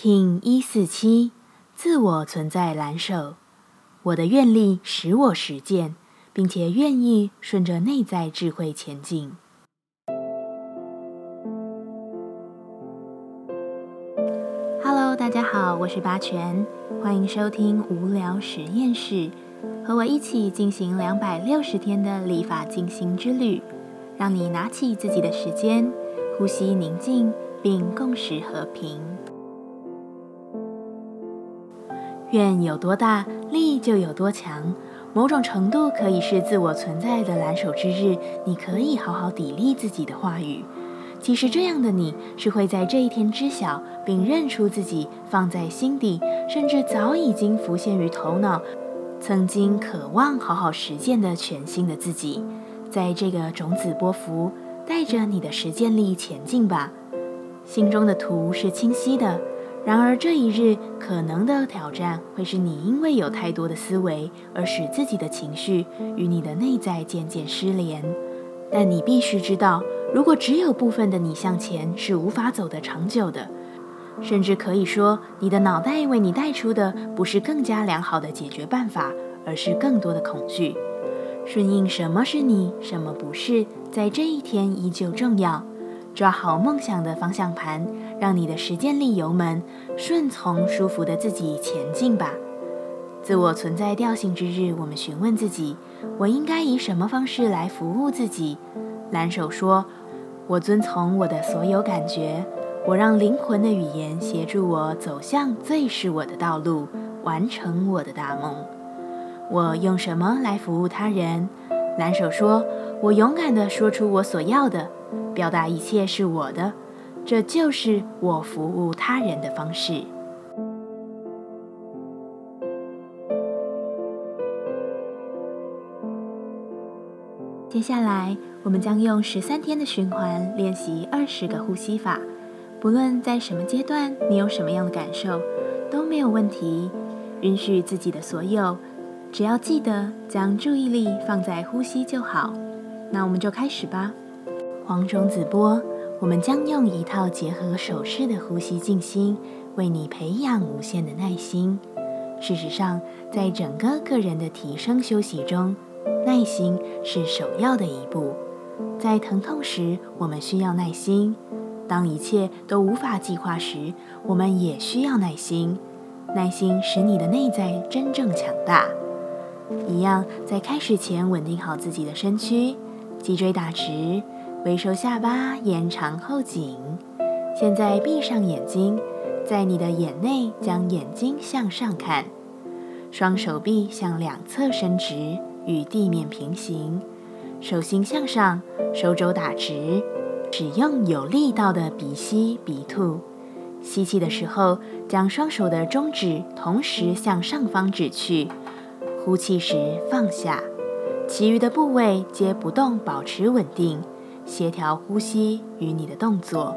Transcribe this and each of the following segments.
King 一四七，自我存在蓝手，我的愿力使我实践，并且愿意顺着内在智慧前进。Hello，大家好，我是八全，欢迎收听无聊实验室，和我一起进行两百六十天的立法进行之旅，让你拿起自己的时间，呼吸宁静，并共识和平。愿有多大，力就有多强。某种程度可以是自我存在的蓝手之日，你可以好好砥砺自己的话语。其实这样的你是会在这一天知晓并认出自己放在心底，甚至早已经浮现于头脑，曾经渴望好好实践的全新的自己。在这个种子波幅，带着你的实践力前进吧。心中的图是清晰的。然而，这一日可能的挑战会是你因为有太多的思维而使自己的情绪与你的内在渐渐失联。但你必须知道，如果只有部分的你向前，是无法走得长久的。甚至可以说，你的脑袋为你带出的不是更加良好的解决办法，而是更多的恐惧。顺应什么是你，什么不是，在这一天依旧重要。抓好梦想的方向盘，让你的实践力油门顺从舒服的自己前进吧。自我存在调性之日，我们询问自己：我应该以什么方式来服务自己？蓝手说：“我遵从我的所有感觉，我让灵魂的语言协助我走向最是我的道路，完成我的大梦。”我用什么来服务他人？蓝手说：“我勇敢地说出我所要的。”表达一切是我的，这就是我服务他人的方式。接下来，我们将用十三天的循环练习二十个呼吸法。不论在什么阶段，你有什么样的感受，都没有问题。允许自己的所有，只要记得将注意力放在呼吸就好。那我们就开始吧。黄种子波，我们将用一套结合手势的呼吸静心，为你培养无限的耐心。事实上，在整个个人的提升休息中，耐心是首要的一步。在疼痛时，我们需要耐心；当一切都无法计划时，我们也需要耐心。耐心使你的内在真正强大。一样，在开始前稳定好自己的身躯，脊椎打直。微收下巴，延长后颈。现在闭上眼睛，在你的眼内将眼睛向上看，双手臂向两侧伸直，与地面平行，手心向上，手肘打直。使用有力道的鼻吸鼻吐。吸气的时候，将双手的中指同时向上方指去；呼气时放下，其余的部位皆不动，保持稳定。协调呼吸与你的动作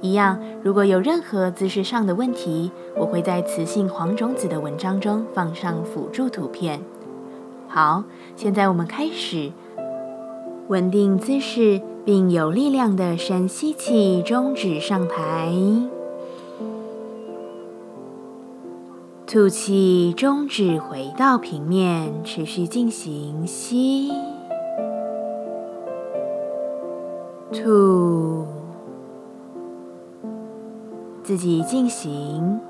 一样。如果有任何姿势上的问题，我会在雌性黄种子的文章中放上辅助图片。好，现在我们开始稳定姿势，并有力量的深吸气，中指上抬；吐气，中指回到平面，持续进行吸。To，自己进行。